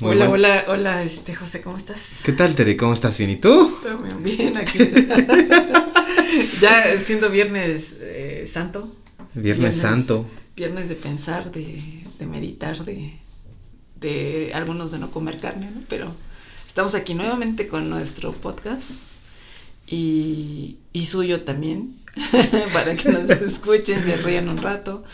hola, hola, hola, este José, ¿cómo estás? ¿Qué tal, Tere? ¿Cómo estás? ¿Bien? ¿Y tú? También bien, aquí. ya siendo Viernes eh, Santo. Viernes, Santo. Viernes de pensar, de, de meditar, de, de algunos de no comer carne, ¿no? Pero estamos aquí nuevamente con nuestro podcast y, y suyo también, para que nos escuchen, se rían un rato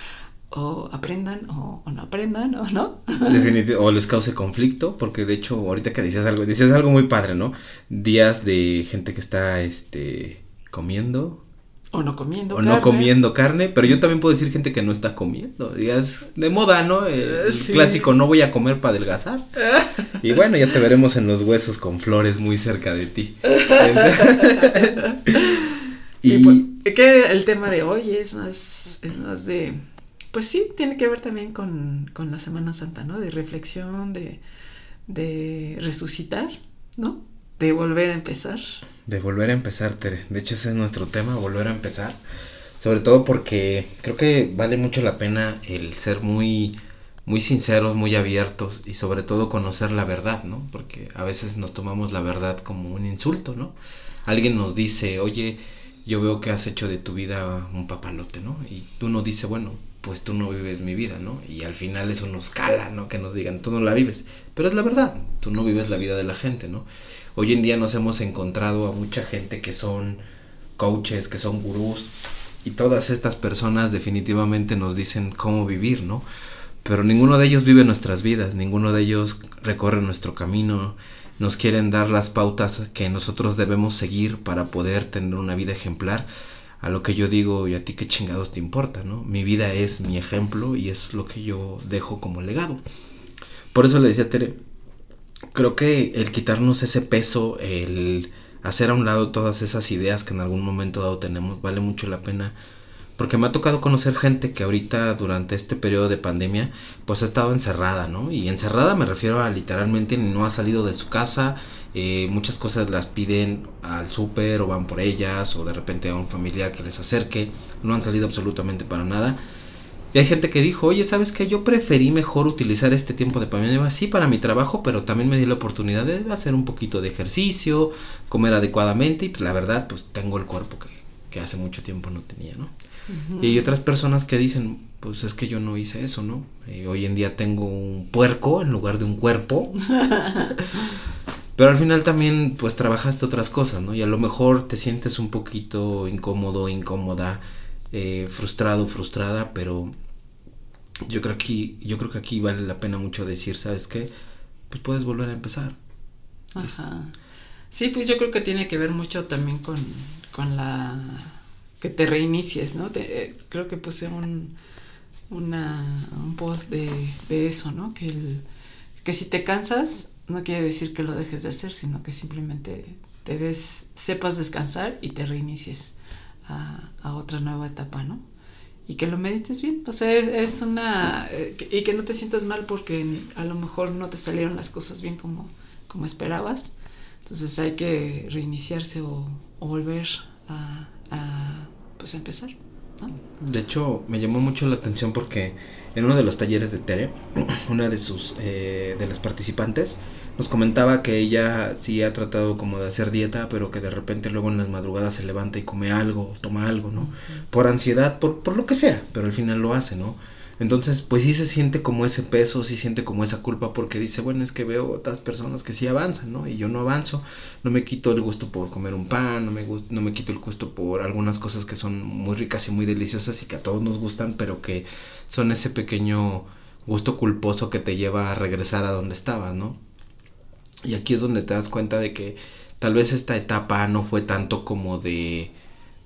o aprendan o, no aprendan o no. Definitivo, o les cause conflicto, porque de hecho ahorita que dices algo, dices algo muy padre, ¿no? Días de gente que está este comiendo o no comiendo o no comiendo carne, pero yo también puedo decir gente que no está comiendo, días de moda, ¿no? El clásico no voy a comer para adelgazar. y bueno, ya te veremos en los huesos con flores muy cerca de ti. y, pues, que el tema de hoy es más, es más de pues sí, tiene que ver también con, la Semana Santa, ¿no? De reflexión, de, de resucitar, ¿no? De volver a empezar. De volver a empezar, Tere. De hecho, ese es nuestro tema, volver a empezar. Sobre todo porque creo que vale mucho la pena el ser muy, muy sinceros, muy abiertos y sobre todo conocer la verdad, ¿no? Porque a veces nos tomamos la verdad como un insulto, ¿no? Alguien nos dice, oye, yo veo que has hecho de tu vida un papalote, ¿no? Y uno dice, bueno, pues tú no vives mi vida, ¿no? Y al final eso nos cala, ¿no? Que nos digan, tú no la vives. Pero es la verdad, tú no vives la vida de la gente, ¿no? Hoy en día nos hemos encontrado a mucha gente que son coaches, que son gurús, y todas estas personas definitivamente nos dicen cómo vivir, ¿no? Pero ninguno de ellos vive nuestras vidas, ninguno de ellos recorre nuestro camino, nos quieren dar las pautas que nosotros debemos seguir para poder tener una vida ejemplar a lo que yo digo y a ti qué chingados te importa, ¿no? Mi vida es mi ejemplo y es lo que yo dejo como legado. Por eso le decía a Tere, creo que el quitarnos ese peso, el hacer a un lado todas esas ideas que en algún momento dado tenemos, vale mucho la pena. Porque me ha tocado conocer gente que ahorita durante este periodo de pandemia pues ha estado encerrada, ¿no? Y encerrada me refiero a literalmente no ha salido de su casa, eh, muchas cosas las piden al súper o van por ellas o de repente a un familiar que les acerque, no han salido absolutamente para nada. Y hay gente que dijo, oye, ¿sabes qué? Yo preferí mejor utilizar este tiempo de pandemia, sí, para mi trabajo, pero también me di la oportunidad de hacer un poquito de ejercicio, comer adecuadamente y pues la verdad, pues tengo el cuerpo que, que hace mucho tiempo no tenía, ¿no? Y hay otras personas que dicen, pues es que yo no hice eso, ¿no? Eh, hoy en día tengo un puerco en lugar de un cuerpo. Pero al final también pues trabajaste otras cosas, ¿no? Y a lo mejor te sientes un poquito incómodo, incómoda, eh, frustrado, frustrada, pero yo creo, aquí, yo creo que aquí vale la pena mucho decir, ¿sabes qué? Pues puedes volver a empezar. Ajá. Sí, pues yo creo que tiene que ver mucho también con, con la... que te reinicies, ¿no? Te, eh, creo que puse un, un post de, eso, ¿no? Que si te cansas no quiere decir que lo dejes de hacer, sino que simplemente te des, sepas descansar y te reinicies a, otra nueva etapa, ¿no? Y que lo medites bien, o sea, es, una... Eh, y que no te sientas mal porque a lo mejor no te salieron las cosas bien como, como esperabas, entonces hay que reiniciarse o, volver a, a, pues, empezar. ¿no? De hecho, me llamó mucho la atención porque en uno de los talleres de Tere, una de sus eh, de las participantes nos comentaba que ella sí ha tratado como de hacer dieta, pero que de repente luego en las madrugadas se levanta y come algo, toma algo, ¿no? Por ansiedad, por, por lo que sea, pero al final lo hace, ¿no? Entonces, pues sí se siente como ese peso, sí siente como esa culpa porque dice, bueno, es que veo otras personas que sí avanzan, ¿no? Y yo no avanzo, no me quito el gusto por comer un pan, no me, no me quito el gusto por algunas cosas que son muy ricas y muy deliciosas y que a todos nos gustan, pero que son ese pequeño gusto culposo que te lleva a regresar a donde estabas, ¿no? Y aquí es donde te das cuenta de que tal vez esta etapa no fue tanto como de,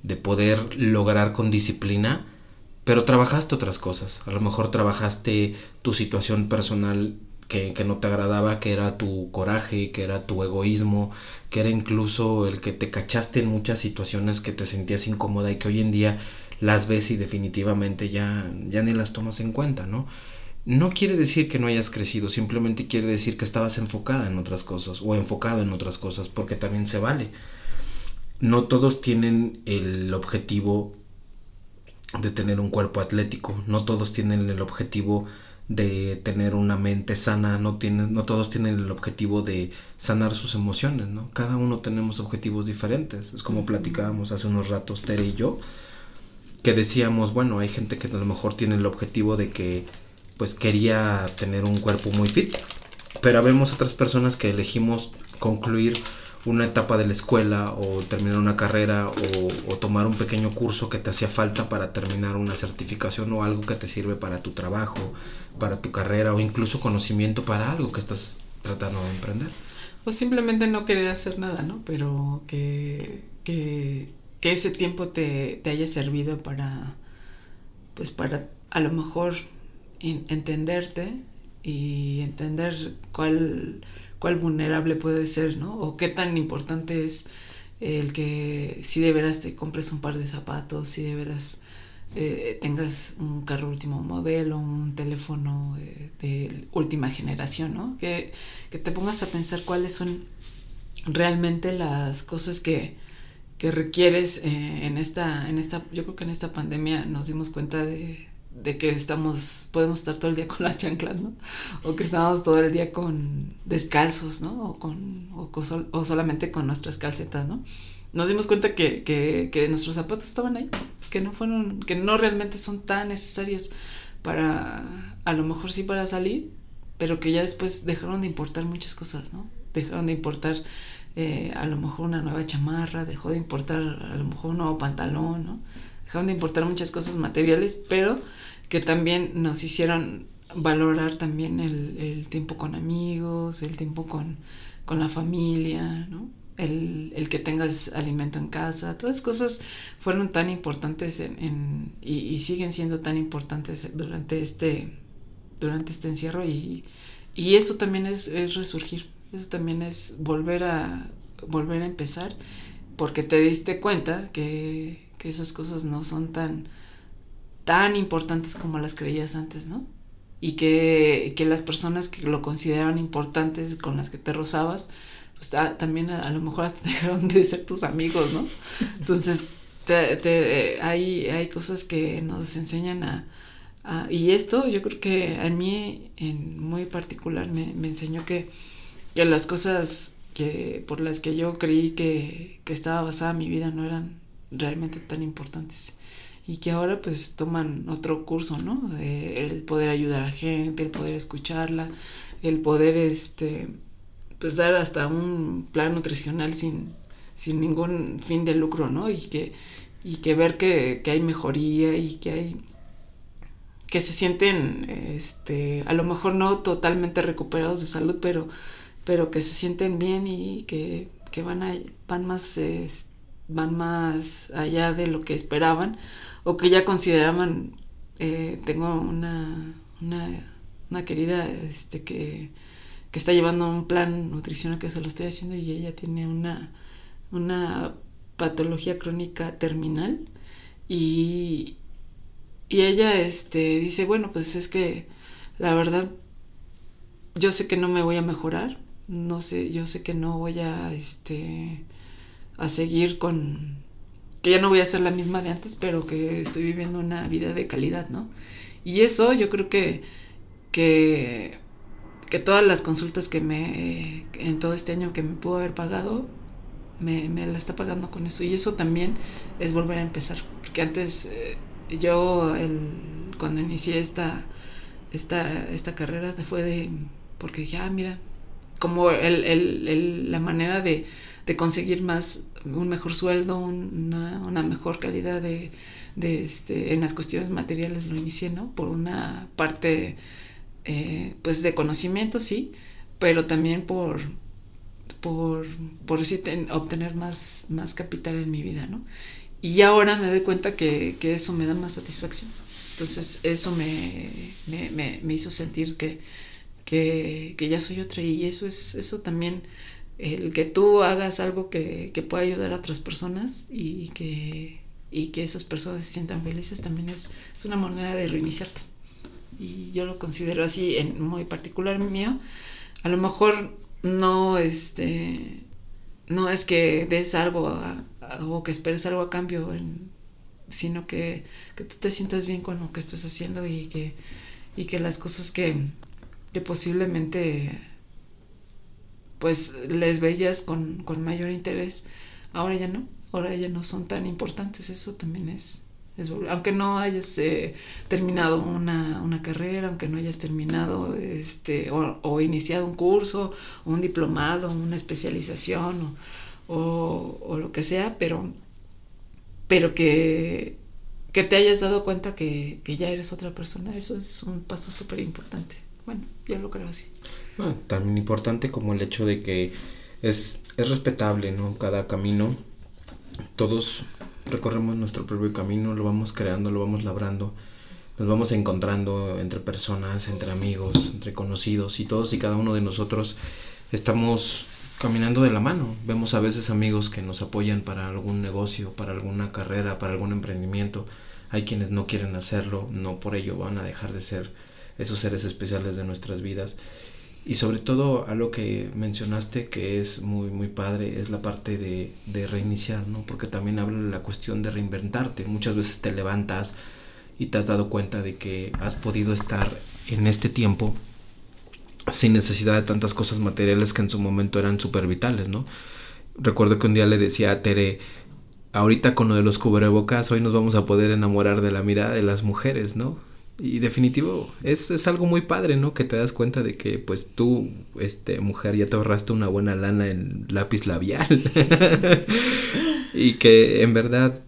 de poder lograr con disciplina, pero trabajaste otras cosas. A lo mejor trabajaste tu situación personal que, que, no te agradaba, que era tu coraje, que era tu egoísmo, que era incluso el que te cachaste en muchas situaciones que te sentías incómoda y que hoy en día las ves y definitivamente ya, ya ni las tomas en cuenta, ¿no? No quiere decir que no hayas crecido, simplemente quiere decir que estabas enfocada en otras cosas o enfocado en otras cosas, porque también se vale. No todos tienen el objetivo de tener un cuerpo atlético, no todos tienen el objetivo de tener una mente sana, no, tienen, no todos tienen el objetivo de sanar sus emociones, ¿no? Cada uno tenemos objetivos diferentes. Es como platicábamos hace unos ratos Tere y yo, que decíamos, bueno, hay gente que a lo mejor tiene el objetivo de que pues quería tener un cuerpo muy fit, pero vemos otras personas que elegimos concluir una etapa de la escuela o terminar una carrera o, tomar un pequeño curso que te hacía falta para terminar una certificación o algo que te sirve para tu trabajo, para tu carrera o incluso conocimiento para algo que estás tratando de emprender. O simplemente no querer hacer nada, ¿no? Pero que, que, que ese tiempo te, te, haya servido para, pues para a lo mejor entenderte y entender cuál cuál vulnerable puede ser, ¿no? O qué tan importante es el que si de veras te compres un par de zapatos, si de veras eh, tengas un carro último modelo, un teléfono eh, de última generación, ¿no? Que, te pongas a pensar cuáles son realmente las cosas que, que requieres eh, en esta, en esta, yo creo que en esta pandemia nos dimos cuenta de, de que estamos, podemos estar todo el día con las chanclas, ¿no? O que estamos todo el día con descalzos, ¿no? O, con, o, solamente con nuestras calcetas, ¿no? Nos dimos cuenta que, que, que, nuestros zapatos estaban ahí, que no fueron, que no realmente son tan necesarios para, a lo mejor sí para salir, pero que ya después dejaron de importar muchas cosas, ¿no? Dejaron de importar eh, a lo mejor una nueva chamarra, dejó de importar a lo mejor un nuevo pantalón, ¿no? Dejaron de importar muchas cosas materiales, pero que también nos hicieron valorar también el, tiempo con amigos, el tiempo con, la familia, ¿no? El, que tengas alimento en casa, todas cosas fueron tan importantes en, y, siguen siendo tan importantes durante este, durante este encierro y, eso también es, resurgir, eso también es volver a, volver a empezar porque te diste cuenta que, que esas cosas no son tan tan importantes como las creías antes, ¿no? Y que, las personas que lo consideraban importantes, con las que te rozabas, pues también a, lo mejor dejaron de ser tus amigos, ¿no? Entonces, te, hay, hay cosas que nos enseñan a, Y esto yo creo que a mí en muy particular me, enseñó que, que, las cosas que por las que yo creí que, que estaba basada mi vida no eran realmente tan importantes y que ahora pues toman otro curso, ¿no? el poder ayudar a la gente, el poder escucharla, el poder este pues dar hasta un plan nutricional sin, sin ningún fin de lucro, ¿no? Y que, y que ver que, que hay mejoría y que hay que se sienten este a lo mejor no totalmente recuperados de salud, pero pero que se sienten bien y que, que van a, van más van más allá de lo que esperaban o que ya consideraban, eh, tengo una, una, querida este, que, que, está llevando un plan nutricional que se lo estoy haciendo y ella tiene una, una patología crónica terminal y, y ella este, dice, bueno, pues es que la verdad yo sé que no me voy a mejorar, no sé, yo sé que no voy a, este, a seguir con, que ya no voy a ser la misma de antes, pero que estoy viviendo una vida de calidad, ¿no? Y eso yo creo que, que, que todas las consultas que me, en todo este año que me pudo haber pagado, me, me la está pagando con eso. Y eso también es volver a empezar, porque antes eh, yo, el, cuando inicié esta, esta, esta carrera, fue de, porque dije, ah, mira, como el, el, la manera de de conseguir más, un mejor sueldo, una, mejor calidad de, este, en las cuestiones materiales lo inicié, ¿no? Por una parte, eh, pues de conocimiento, sí, pero también por, por, por obtener más, más capital en mi vida, ¿no? Y ahora me doy cuenta que, eso me da más satisfacción. Entonces eso me, me, hizo sentir que, que, que, ya soy otra y eso es eso también el que tú hagas algo que, que pueda ayudar a otras personas y que, y que esas personas se sientan felices también es, es una manera de reiniciarte. Y yo lo considero así, en muy particular mío. A lo mejor no, este, no es que des algo o que esperes algo a cambio, sino que, que tú te sientas bien con lo que estás haciendo y que, y que las cosas que, que posiblemente pues les veías con, con mayor interés, ahora ya no, ahora ya no son tan importantes, eso también es, aunque no hayas eh, terminado una, una, carrera, aunque no hayas terminado este, o, iniciado un curso, un diplomado, una especialización o, o, lo que sea, pero, pero que, que te hayas dado cuenta que, que ya eres otra persona, eso es un paso súper importante. Bueno, yo lo creo así. Tan importante como el hecho de que es, es respetable, ¿no? Cada camino, todos recorremos nuestro propio camino, lo vamos creando, lo vamos labrando, nos vamos encontrando entre personas, entre amigos, entre conocidos y todos y cada uno de nosotros estamos caminando de la mano. Vemos a veces amigos que nos apoyan para algún negocio, para alguna carrera, para algún emprendimiento. Hay quienes no quieren hacerlo, no por ello van a dejar de ser esos seres especiales de nuestras vidas. Y sobre todo a lo que mencionaste que es muy muy padre es la parte de, de reiniciar, ¿no? Porque también habla de la cuestión de reinventarte. Muchas veces te levantas y te has dado cuenta de que has podido estar en este tiempo sin necesidad de tantas cosas materiales que en su momento eran súper vitales, ¿no? Recuerdo que un día le decía a Tere, ahorita con lo de los cubrebocas, hoy nos vamos a poder enamorar de la mirada de las mujeres, ¿no? Y definitivo, es, es, algo muy padre, ¿no? Que te das cuenta de que, pues tú, este, mujer, ya te ahorraste una buena lana en lápiz labial. y que en verdad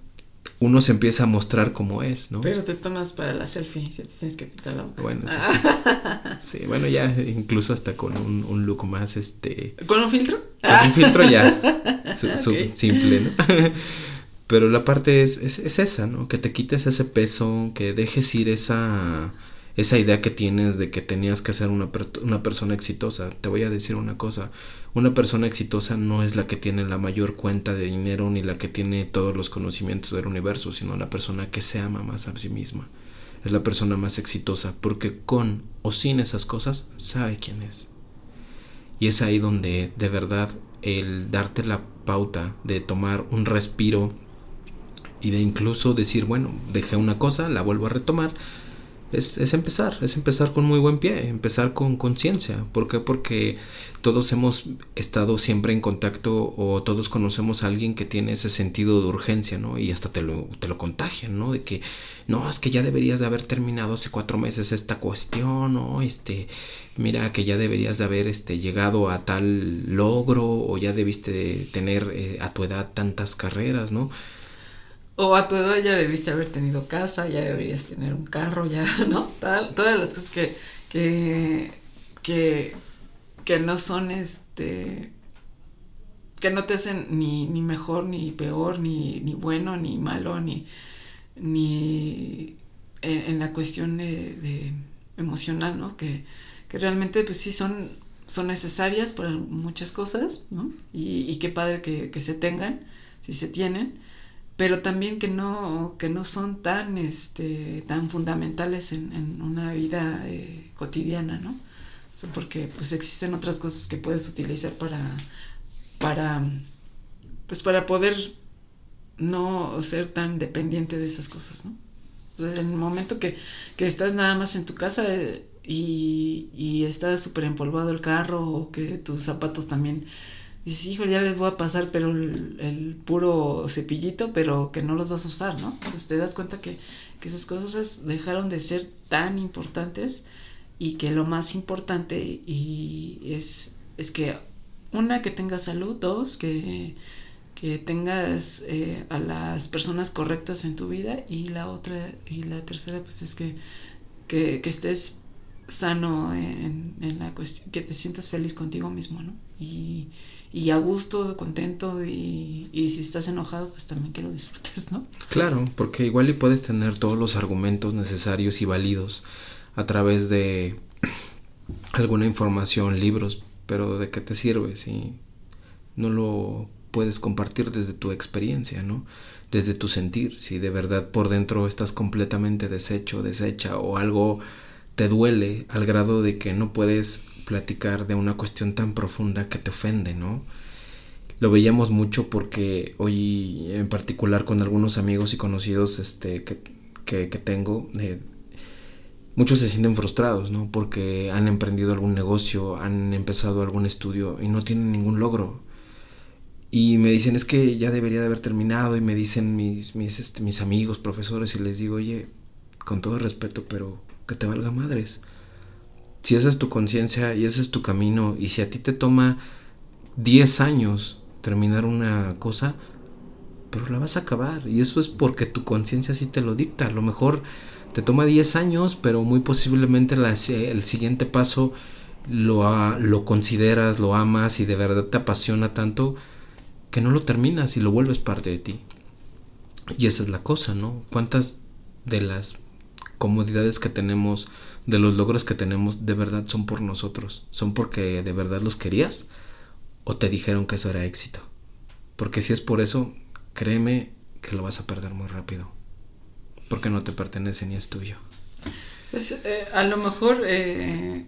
uno se empieza a mostrar como es, ¿no? Pero te tomas para la selfie, si te tienes que quitar la boca. Bueno, eso sí. sí, bueno, ya incluso hasta con un, un, look más, este... ¿Con un filtro? Con un filtro ya, su, simple, ¿no? Pero la parte es, es, esa, ¿no? Que te quites ese peso, que dejes ir esa, esa idea que tienes de que tenías que ser una, una persona exitosa. Te voy a decir una cosa, una persona exitosa no es la que tiene la mayor cuenta de dinero ni la que tiene todos los conocimientos del universo, sino la persona que se ama más a sí misma. Es la persona más exitosa porque con o sin esas cosas sabe quién es. Y es ahí donde de verdad el darte la pauta de tomar un respiro y de incluso decir, bueno, dejé una cosa, la vuelvo a retomar, es, es empezar, es empezar con muy buen pie, empezar con conciencia. ¿Por qué? Porque todos hemos estado siempre en contacto o todos conocemos a alguien que tiene ese sentido de urgencia, ¿no? Y hasta te lo, te lo contagian, ¿no? De que, no, es que ya deberías de haber terminado hace cuatro meses esta cuestión, ¿no? Este, mira que ya deberías de haber este, llegado a tal logro o ya debiste de tener eh, a tu edad tantas carreras, ¿no? O a tu edad ya debiste haber tenido casa, ya deberías tener un carro, ya, ¿no? Todas, las cosas que, que, que, que no son este que no te hacen ni, ni mejor, ni peor, ni, ni bueno, ni malo, ni, ni en, la cuestión de, emocional, ¿no? Que, que, realmente pues sí son, son necesarias para muchas cosas, ¿no? Y, y qué padre que, que, se tengan, si se tienen, pero también que no, que no son tan, este, tan fundamentales en, una vida eh, cotidiana, ¿no? porque pues existen otras cosas que puedes utilizar para, para, pues para poder no ser tan dependiente de esas cosas, ¿no? en el momento que, que estás nada más en tu casa eh, y, y está súper empolvado el carro o que tus zapatos también dices, hijo, ya les voy a pasar, pero el, puro cepillito, pero que no los vas a usar, ¿no? Entonces te das cuenta que, que esas cosas dejaron de ser tan importantes y que lo más importante y es, es que una, que tengas salud, dos, que, que tengas eh, a las personas correctas en tu vida y la otra y la tercera pues es que, que, que estés sano en, en, la cuestión, que te sientas feliz contigo mismo, ¿no? Y, y a gusto, contento y, y, si estás enojado, pues también que lo disfrutes, ¿no? Claro, porque igual y puedes tener todos los argumentos necesarios y válidos a través de alguna información, libros, pero ¿de qué te sirve si no lo puedes compartir desde tu experiencia, ¿no? Desde tu sentir, si de verdad por dentro estás completamente deshecho, deshecha o algo te duele al grado de que no puedes platicar de una cuestión tan profunda que te ofende, ¿no? Lo veíamos mucho porque hoy en particular con algunos amigos y conocidos este, que, que, tengo, eh, muchos se sienten frustrados, ¿no? Porque han emprendido algún negocio, han empezado algún estudio y no tienen ningún logro. Y me dicen, es que ya debería de haber terminado. Y me dicen mis, mis, este, mis amigos, profesores, y les digo, oye, con todo respeto, pero te valga madres. Si esa es tu conciencia y ese es tu camino, y si a ti te toma 10 años terminar una cosa, pero la vas a acabar. Y eso es porque tu conciencia sí te lo dicta. A lo mejor te toma 10 años, pero muy posiblemente el siguiente paso lo, lo consideras, lo amas y de verdad te apasiona tanto que no lo terminas y lo vuelves parte de ti. Y esa es la cosa, ¿no? ¿Cuántas de las comodidades que tenemos, de los logros que tenemos, de verdad son por nosotros? ¿Son porque de verdad los querías? ¿O te dijeron que eso era éxito? Porque si es por eso, créeme que lo vas a perder muy rápido. Porque no te pertenece ni es tuyo. Pues eh, a lo mejor eh,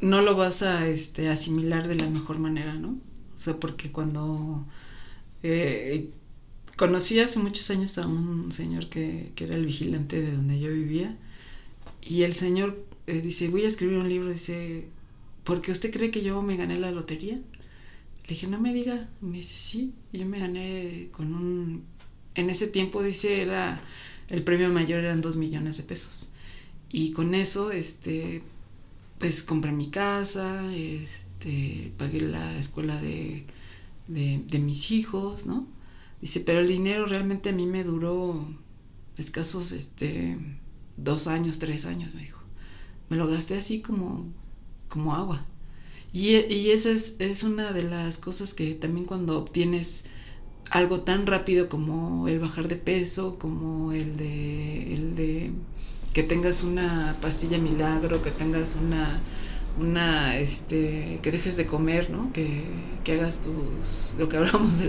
no lo vas a este, asimilar de la mejor manera, ¿no? O sea, porque cuando eh, conocí hace muchos años a un señor que, era el vigilante de donde yo vivía, y el señor eh, dice, voy a escribir un libro, dice, ¿por qué usted cree que yo me gané la lotería? Le dije, no me diga, me dice, sí, yo me gané con un, en ese tiempo dice, era, el premio mayor eran dos millones de pesos. Y con eso, este, pues compré mi casa, este, pagué la escuela de, de, mis hijos, ¿no? Dice, pero el dinero realmente a mí me duró escasos, este, dos años, tres años, me dijo. Me lo gasté así como, como agua. Y, y esa es, es una de las cosas que también cuando obtienes algo tan rápido como el bajar de peso, como el de, el de que tengas una pastilla milagro, que tengas una una este que dejes de comer no que, hagas tus lo que hablamos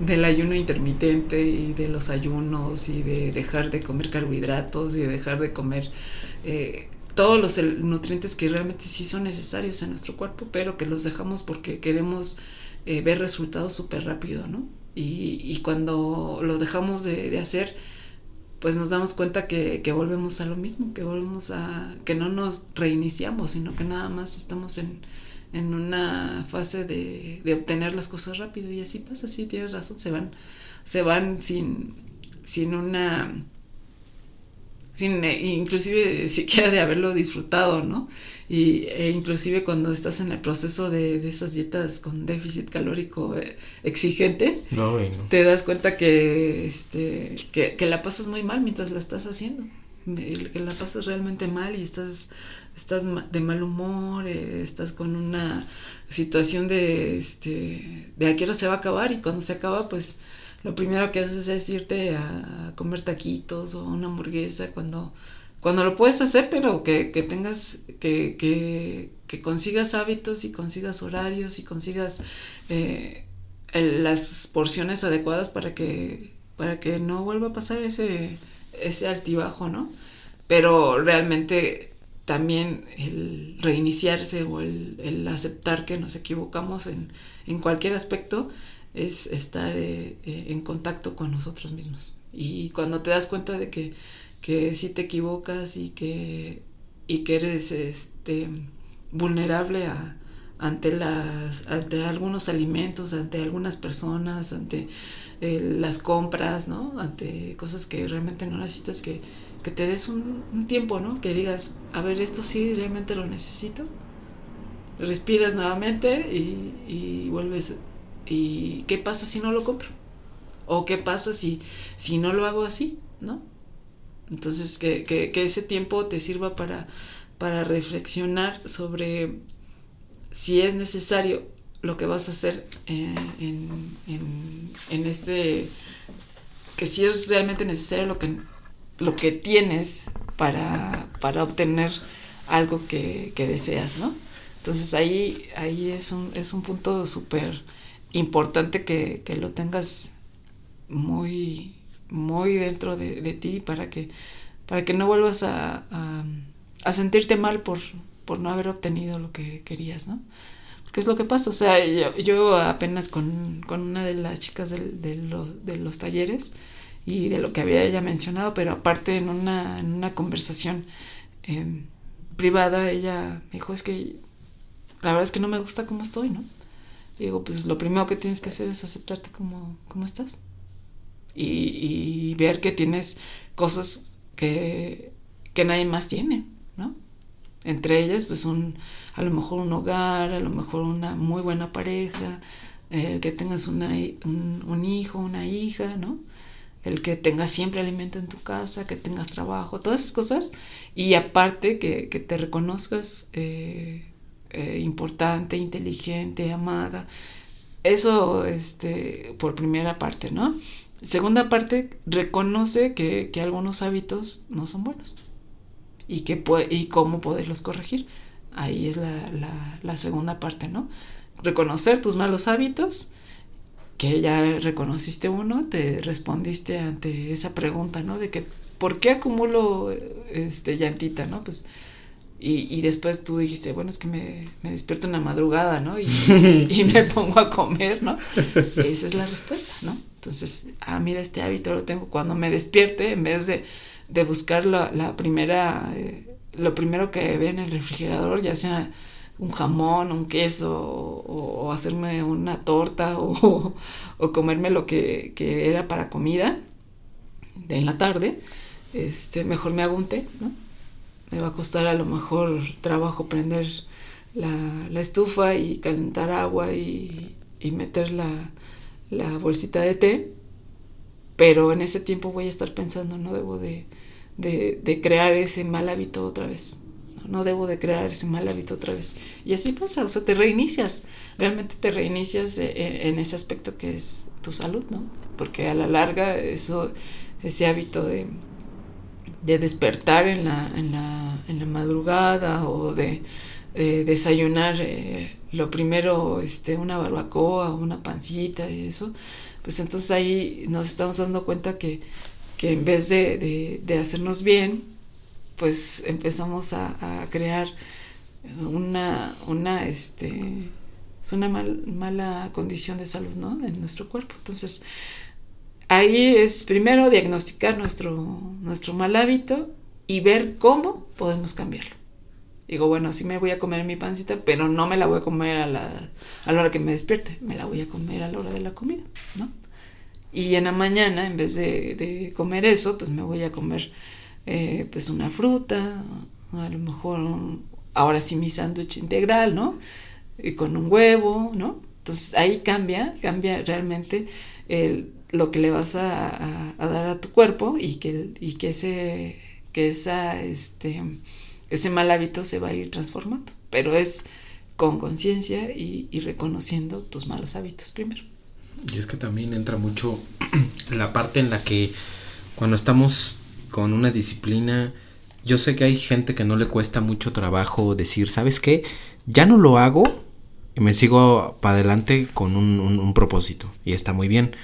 del, ayuno intermitente y de los ayunos y de dejar de comer carbohidratos y de dejar de comer eh, todos los nutrientes que realmente sí son necesarios en nuestro cuerpo pero que los dejamos porque queremos eh, ver resultados súper rápido no y, y, cuando lo dejamos de, de hacer pues nos damos cuenta que, volvemos a lo mismo, que volvemos a, que no nos reiniciamos, sino que nada más estamos en, una fase de, obtener las cosas rápido. Y así pasa, sí, tienes razón, se van, se van sin, sin una, sin eh, inclusive siquiera de haberlo disfrutado, ¿no? y, e inclusive cuando estás en el proceso de, de esas dietas con déficit calórico eh, exigente, te das cuenta que, este, que, que, la pasas muy mal mientras la estás haciendo, que la pasas realmente mal y estás, estás de mal humor, eh, estás con una situación de, este, de a qué hora se va a acabar y cuando se acaba pues lo primero que haces es irte a comer taquitos o una hamburguesa cuando cuando lo puedes hacer, pero que, que tengas, que, que, que, consigas hábitos y consigas horarios y consigas eh, las porciones adecuadas para que, para que no vuelva a pasar ese, ese altibajo, ¿no? Pero realmente también el reiniciarse o el, el aceptar que nos equivocamos en, en, cualquier aspecto es estar eh, eh, en contacto con nosotros mismos. Y cuando te das cuenta de que que si te equivocas y que, y que eres este, vulnerable ante, las, ante algunos alimentos, ante algunas personas, ante eh, las compras, ¿no? Ante cosas que realmente no necesitas, que, que te des un, tiempo, ¿no? Que digas, a ver, esto sí realmente lo necesito. Respiras nuevamente y, y vuelves. ¿Y qué pasa si no lo compro? ¿O qué pasa si, si no lo hago así? ¿No? Entonces, que, que, ese tiempo te sirva para, para reflexionar sobre si es necesario lo que vas a hacer eh, en, en, este, que si es realmente necesario lo que, lo que tienes para, para obtener algo que, que, deseas, ¿no? Entonces ahí, ahí es, un, es un punto súper importante que, que, lo tengas muy, muy dentro de, de, ti para que, para que no vuelvas a, a, sentirte mal por, por no haber obtenido lo que querías, ¿no? Porque es lo que pasa, o sea, yo, yo apenas con, con, una de las chicas de, los, de los talleres y de lo que había ella mencionado, pero aparte en una, en una conversación em, privada, ella me dijo, es que la verdad es que no me gusta cómo estoy, ¿no? Digo, pues lo primero que tienes que hacer es aceptarte como, como estás. Y, ver que tienes cosas que, que nadie más tiene, ¿no? Entre ellas, pues un, a lo mejor un hogar, a lo mejor una muy buena pareja, el que tengas una, un, un, hijo, una hija, ¿no? El que tengas siempre alimento en tu casa, que tengas trabajo, todas esas cosas. Y aparte que, que te reconozcas eh, eh, importante, inteligente, amada. Eso, este, por primera parte, ¿no? Segunda parte, reconoce que, que algunos hábitos no son buenos y, que y cómo poderlos corregir. Ahí es la, la, la segunda parte, ¿no? Reconocer tus malos hábitos, que ya reconociste uno, te respondiste ante esa pregunta, ¿no? De que, ¿por qué acumulo este, llantita, ¿no? Pues y, y, después tú dijiste, bueno, es que me, me despierto en la madrugada, ¿no? Y, y, me pongo a comer, ¿no? Esa es la respuesta, ¿no? Entonces, ah, mira, este hábito lo tengo cuando me despierte, en vez de, de buscar la, la primera, eh, lo primero que ve en el refrigerador, ya sea un jamón, un queso, o, o hacerme una torta, o, o comerme lo que, que, era para comida de en la tarde, este, mejor me hago un té, ¿no? Me va a costar a lo mejor trabajo prender la, estufa y calentar agua y, meter la, bolsita de té, pero en ese tiempo voy a estar pensando, no debo de, crear ese mal hábito otra vez. No, debo de crear ese mal hábito otra vez. Y así pasa, o sea, te reinicias, realmente te reinicias en, en ese aspecto que es tu salud, ¿no? Porque a la larga eso, ese hábito de, de despertar en la, en la, en la madrugada o de desayunar eh, lo primero este, una barbacoa o una pancita y eso, pues entonces ahí nos estamos dando cuenta que, que en vez de, de, hacernos bien, pues empezamos a, crear una, una, este, una mal, mala condición de salud ¿no? en nuestro cuerpo. Entonces, Ahí es primero diagnosticar nuestro, nuestro mal hábito y ver cómo podemos cambiarlo. Digo, bueno, sí me voy a comer mi pancita, pero no me la voy a comer a la, a la hora que me despierte, me la voy a comer a la hora de la comida, ¿no? Y en la mañana, en vez de, de comer eso, pues me voy a comer eh, pues una fruta, a lo mejor ahora sí mi sándwich integral, ¿no? Y con un huevo, ¿no? Entonces ahí cambia, cambia realmente el, lo que le vas a, dar a tu cuerpo y que, y que ese, que esa, este, ese mal hábito se va a ir transformando. Pero es con conciencia y, reconociendo tus malos hábitos primero. Y es que también entra mucho la parte en la que cuando estamos con una disciplina, yo sé que hay gente que no le cuesta mucho trabajo decir, ¿sabes qué? Ya no lo hago y me sigo para adelante con un propósito. Y está muy bien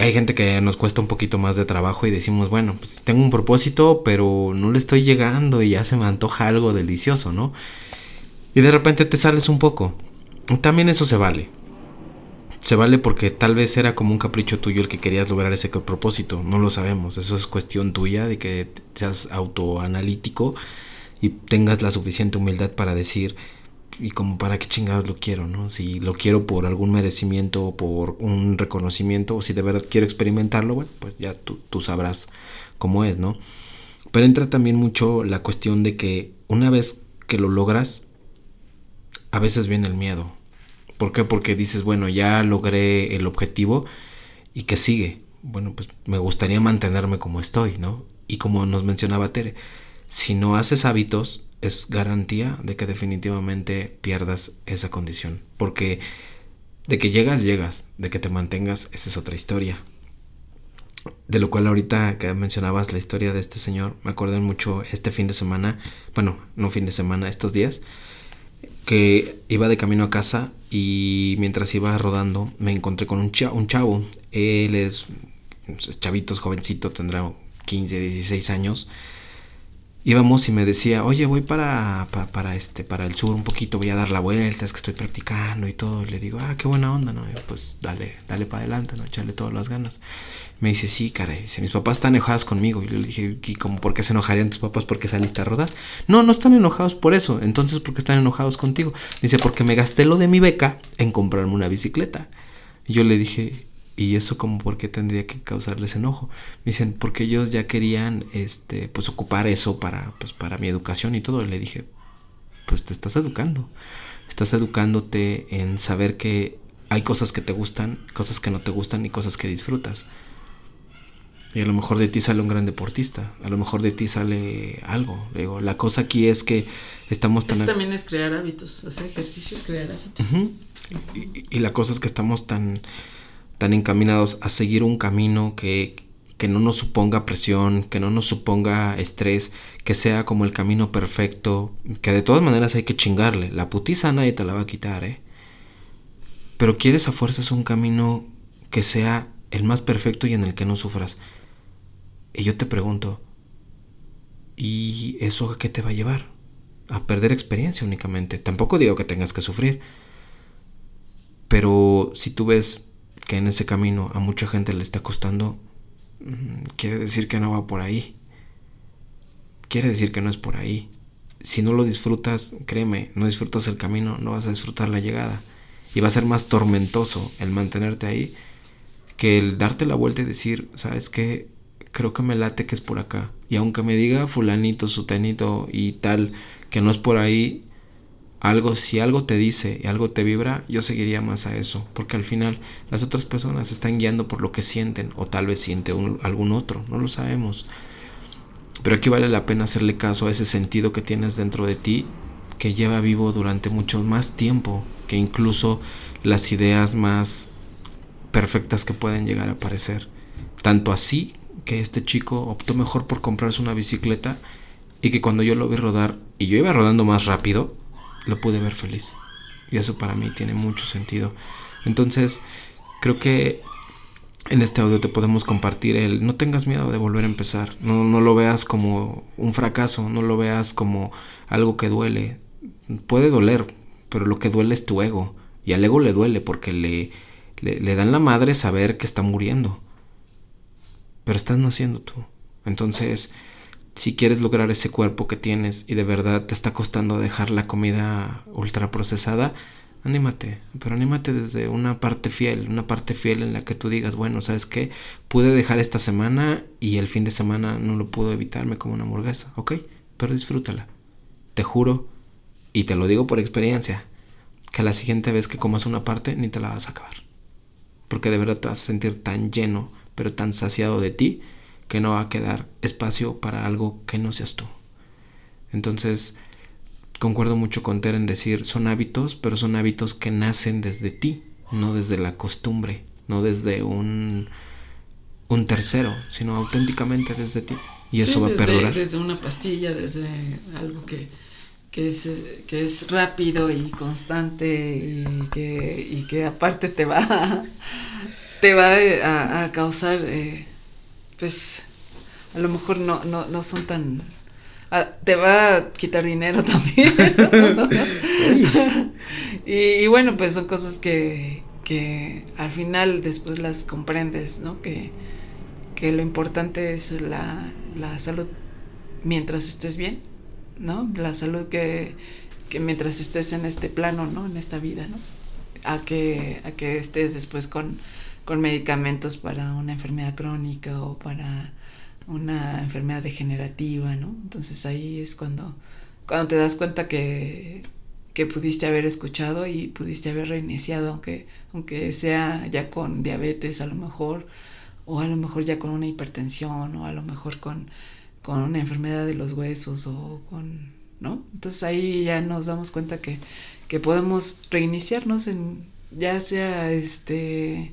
hay gente que nos cuesta un poquito más de trabajo y decimos, bueno, pues tengo un propósito, pero no le estoy llegando y ya se me antoja algo delicioso, ¿no? Y de repente te sales un poco. También eso se vale. Se vale porque tal vez era como un capricho tuyo el que querías lograr ese propósito. No lo sabemos. Eso es cuestión tuya de que seas autoanalítico y tengas la suficiente humildad para decir, y como para qué chingados lo quiero, ¿no? Si lo quiero por algún merecimiento o por un reconocimiento o si de verdad quiero experimentarlo, bueno, pues ya tú, sabrás cómo es, ¿no? Pero entra también mucho la cuestión de que una vez que lo logras, a veces viene el miedo. ¿Por qué? Porque dices, bueno, ya logré el objetivo y que sigue. Bueno, pues me gustaría mantenerme como estoy, ¿no? Y como nos mencionaba Tere, si no haces hábitos, es garantía de que definitivamente pierdas esa condición. Porque de que llegas, llegas. De que te mantengas, esa es otra historia. De lo cual ahorita que mencionabas la historia de este señor, me acordé mucho este fin de semana, bueno, no fin de semana, estos días, que iba de camino a casa y mientras iba rodando me encontré con un, chavo, un chavo. Él es, es chavito, jovencito, tendrá 15, 16 años íbamos y me decía, oye, voy para, para, este, para el sur un poquito, voy a dar la vuelta, es que estoy practicando y todo. Y le digo, ah, qué buena onda, ¿no? pues dale, dale para adelante, ¿no? Echarle todas las ganas. Me dice, sí, cara, dice, mis papás están enojados conmigo. Y le dije, ¿y cómo por qué se enojarían tus papás porque saliste a rodar? No, no están enojados por eso. Entonces, ¿por qué están enojados contigo? Dice, porque me gasté lo de mi beca en comprarme una bicicleta. Y yo le dije, ¿y eso como por qué tendría que causarles enojo? Me dicen, porque ellos ya querían, este, pues ocupar eso para, pues, para mi educación y todo. Y le dije, pues te estás educando. Estás educándote en saber que hay cosas que te gustan, cosas que no te gustan y cosas que disfrutas. Y a lo mejor de ti sale un gran deportista, a lo mejor de ti sale algo. Digo, la cosa aquí es que estamos tan... Eso también es crear hábitos, hacer ejercicio es crear hábitos. y, la cosa es que estamos tan, tan encaminados a seguir un camino que, que no nos suponga presión, que no nos suponga estrés, que sea como el camino perfecto, que de todas maneras hay que chingarle. La putiza nadie te la va a quitar, ¿eh? Pero quieres a fuerzas un camino que sea el más perfecto y en el que no sufras. Y yo te pregunto, ¿y eso a qué te va a llevar? A perder experiencia únicamente. Tampoco digo que tengas que sufrir. Pero si tú ves que en ese camino a mucha gente le está costando, mm, quiere decir que no va por ahí. Quiere decir que no es por ahí. Si no lo disfrutas, créeme, no disfrutas el camino, no vas a disfrutar la llegada. Y va a ser más tormentoso el mantenerte ahí que el darte la vuelta y decir, ¿sabes qué? creo que me late que es por acá. Y aunque me diga fulanito, sutenito y tal, que no es por ahí, algo, si algo te dice y algo te vibra, yo seguiría más a eso, porque al final las otras personas están guiando por lo que sienten, o tal vez siente algún otro, no lo sabemos. Pero aquí vale la pena hacerle caso a ese sentido que tienes dentro de ti, que lleva vivo durante mucho más tiempo que incluso las ideas más perfectas que pueden llegar a aparecer. Tanto así que este chico optó mejor por comprarse una bicicleta y que cuando yo lo vi rodar y yo iba rodando más rápido, lo pude ver feliz. Y eso para mí tiene mucho sentido. Entonces, creo que en este audio te podemos compartir el no tengas miedo de volver a empezar. No, no lo veas como un fracaso, no lo veas como algo que duele. Puede doler, pero lo que duele es tu ego. Y al ego le duele porque le, le, le dan la madre saber que está muriendo pero estás naciendo tú. Entonces, si quieres lograr ese cuerpo que tienes y de verdad te está costando dejar la comida ultraprocesada, anímate, pero anímate desde una parte fiel, una parte fiel en la que tú digas, bueno, ¿sabes qué? Pude dejar esta semana y el fin de semana no lo puedo evitarme como una hamburguesa, ¿ok? Pero disfrútala. Te juro, y te lo digo por experiencia, que la siguiente vez que comas una parte ni te la vas a acabar. Porque de verdad te vas a sentir tan lleno pero tan saciado de ti que no va a quedar espacio para algo que no seas tú. Entonces, concuerdo mucho con Ter en decir, son hábitos, pero son hábitos que nacen desde ti, no desde la costumbre, no desde un, un tercero, sino auténticamente desde ti. Y eso va a perdurar. Desde una pastilla, desde algo que, que, es, que es rápido y constante y que, y que aparte te va te va a, causar, eh, pues, a lo mejor no, no, no son tan... te va a quitar dinero también. y, bueno, pues son cosas que, que al final después las comprendes, ¿no? Que, que lo importante es la, la salud mientras estés bien, ¿no? La salud que, que mientras estés en este plano, ¿no? En esta vida, ¿no? A que, a que estés después con con medicamentos para una enfermedad crónica o para una enfermedad degenerativa, ¿no? Entonces ahí es cuando, cuando te das cuenta que, que pudiste haber escuchado y pudiste haber reiniciado, aunque, aunque sea ya con diabetes a lo mejor, o a lo mejor ya con una hipertensión, o a lo mejor con, con una enfermedad de los huesos, o con, ¿no? Entonces ahí ya nos damos cuenta que, que podemos reiniciarnos en, ya sea este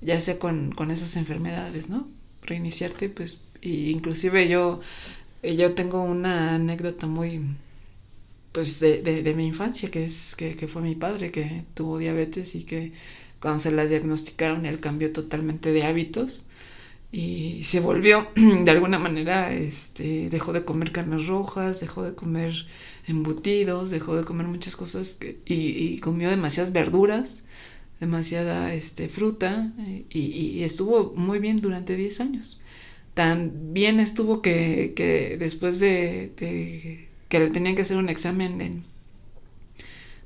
ya sea con, con esas enfermedades, ¿no? Reiniciarte, pues, y inclusive yo, yo tengo una anécdota muy, pues, de, de, mi infancia, que es, que, que, fue mi padre, que tuvo diabetes y que cuando se la diagnosticaron, él cambió totalmente de hábitos y se volvió de alguna manera, este, dejó de comer carnes rojas, dejó de comer embutidos, dejó de comer muchas cosas y, comió demasiadas verduras, demasiada este, fruta y, estuvo muy bien durante 10 años. Tan bien estuvo que, después de, que le tenían que hacer un examen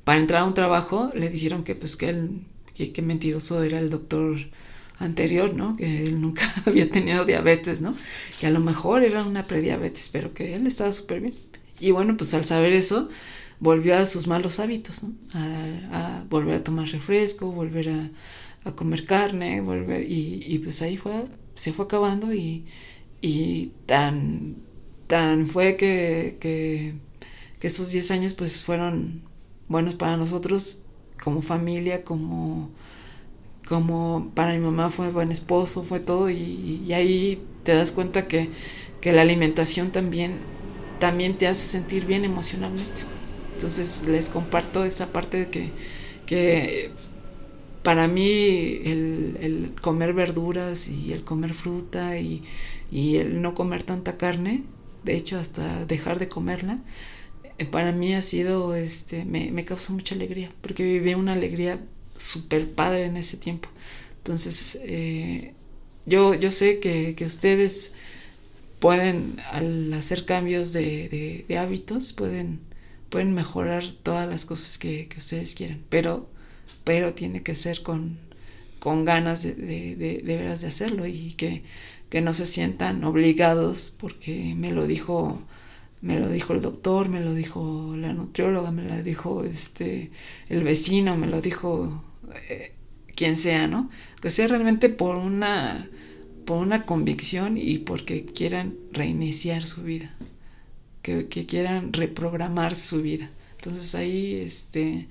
para entrar a un trabajo, le dijeron que pues que él, que mentiroso era el doctor anterior, ¿no? Que él nunca había tenido diabetes, ¿no? Que a lo mejor era una prediabetes, pero que él estaba súper bien. Y bueno, pues al saber eso, volvió a sus malos hábitos, ¿no? A, volver a tomar refresco, volver a, comer carne, volver, y, pues ahí fue, se fue acabando y, y tan, tan fue que, que, que esos 10 años pues fueron buenos para nosotros como familia, como como para mi mamá fue buen esposo, fue todo, y, ahí te das cuenta que, la alimentación también, también te hace sentir bien emocionalmente. Entonces les comparto esa parte de que, que para mí el, comer verduras y el comer fruta y, el no comer tanta carne, de hecho hasta dejar de comerla, eh, para mí ha sido, este, me, me causa mucha alegría, porque viví una alegría súper padre en ese tiempo. Entonces, eh, yo, yo sé que, ustedes pueden, al hacer cambios de, hábitos, pueden, pueden mejorar todas las cosas que, ustedes quieran, pero, pero tiene que ser con, con ganas de, de, veras de hacerlo y que, que no se sientan obligados porque me lo dijo me lo dijo el doctor, me lo dijo la nutrióloga, me lo dijo este el vecino, me lo dijo eh, quien sea, ¿no? Que sea realmente por una, por una convicción y porque quieran reiniciar su vida, que, quieran reprogramar su vida. Entonces ahí, este,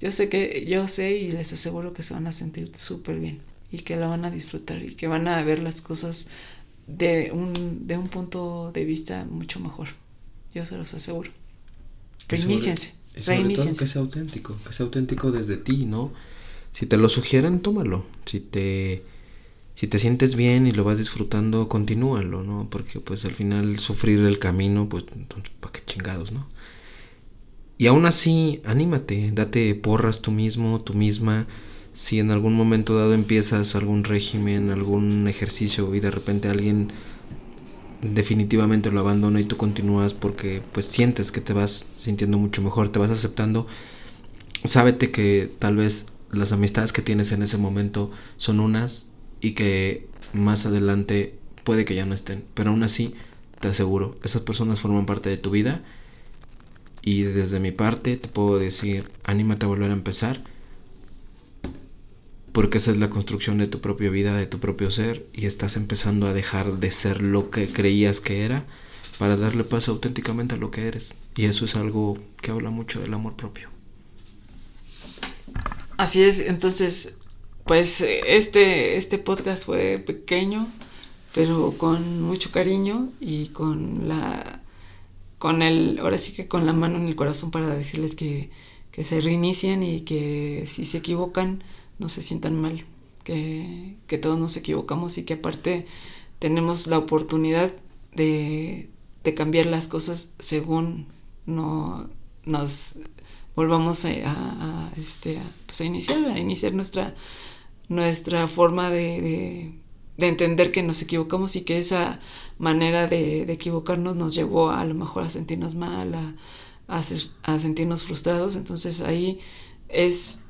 yo sé que, yo sé y les aseguro que se van a sentir súper bien y que la van a disfrutar y que van a ver las cosas de un, de un punto de vista mucho mejor. Yo se los aseguro. Reiníciense. Sobre todo que sea auténtico, que sea auténtico desde ti, ¿no? Si te lo sugieren, tómalo. Si te, si te sientes bien y lo vas disfrutando, continúalo, ¿no? Porque pues al final sufrir el camino, pues entonces, ¿para qué chingados, no? Y aún así, anímate, date porras tú mismo, tú misma. Si en algún momento dado empiezas algún régimen, algún ejercicio y de repente alguien definitivamente lo abandona y tú continúas porque pues sientes que te vas sintiendo mucho mejor, te vas aceptando, sábete que tal vez las amistades que tienes en ese momento son unas y que más adelante puede que ya no estén, pero aún así te aseguro, esas personas forman parte de tu vida y desde mi parte te puedo decir, anímate a volver a empezar porque esa es la construcción de tu propia vida, de tu propio ser, y estás empezando a dejar de ser lo que creías que era para darle paso auténticamente a lo que eres. Y eso es algo que habla mucho del amor propio. Así es, entonces, pues este, este podcast fue pequeño, pero con mucho cariño y con la, con el, ahora sí que con la mano en el corazón para decirles que, que se reinicien y que si se equivocan, no se sientan mal, que, todos nos equivocamos y que aparte tenemos la oportunidad de, cambiar las cosas según no nos volvamos a, este, pues a iniciar, a iniciar nuestra, nuestra forma de, entender que nos equivocamos y que esa manera de, equivocarnos nos llevó a, lo mejor a sentirnos mal, a, a sentirnos frustrados. Entonces ahí es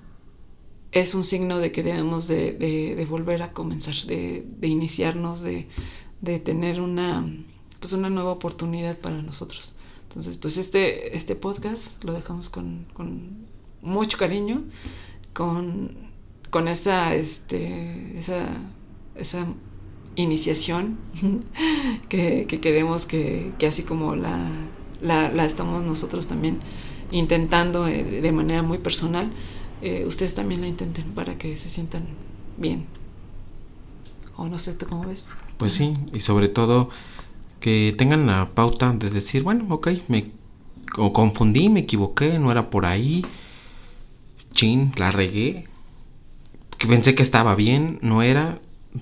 es un signo de que debemos de, volver a comenzar, de, iniciarnos, de, tener una, pues una nueva oportunidad para nosotros. Entonces, pues este, este podcast lo dejamos con, mucho cariño, con, con esa, este, esa, esa iniciación que, queremos que, así como la, la, estamos nosotros también intentando eh, de manera muy personal, eh, ustedes también la intenten para que se sientan bien. O no sé, ¿tú cómo ves? Pues sí, y sobre todo que tengan la pauta de decir, bueno, ok, me confundí, me equivoqué, no era por ahí, chin, la regué, que pensé que estaba bien, no era,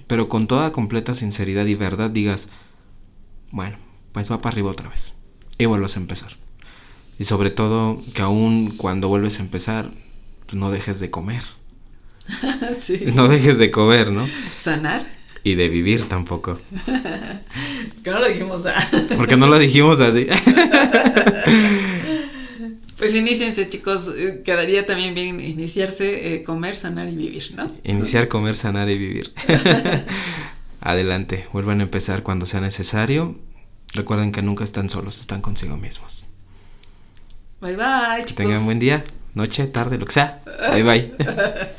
pero con toda completa sinceridad y verdad digas, bueno, pues va para arriba otra vez. Y vuelves a empezar. Y sobre todo que aún cuando vuelves a empezar, pues no dejes de comer. sí. No dejes de comer, ¿no? Sanar. Y de vivir tampoco. que no lo dijimos. ah. Porque no lo dijimos así. Pues iníciense, chicos. Eh, Quedaría también bien iniciarse, eh, comer, sanar y vivir, ¿no? Iniciar, comer, sanar y vivir. Adelante, vuelvan a empezar cuando sea necesario. Recuerden que nunca están solos, están consigo mismos. Bye bye, chicos. Que tengan buen día, noche, tarde, lo que sea. Bye bye.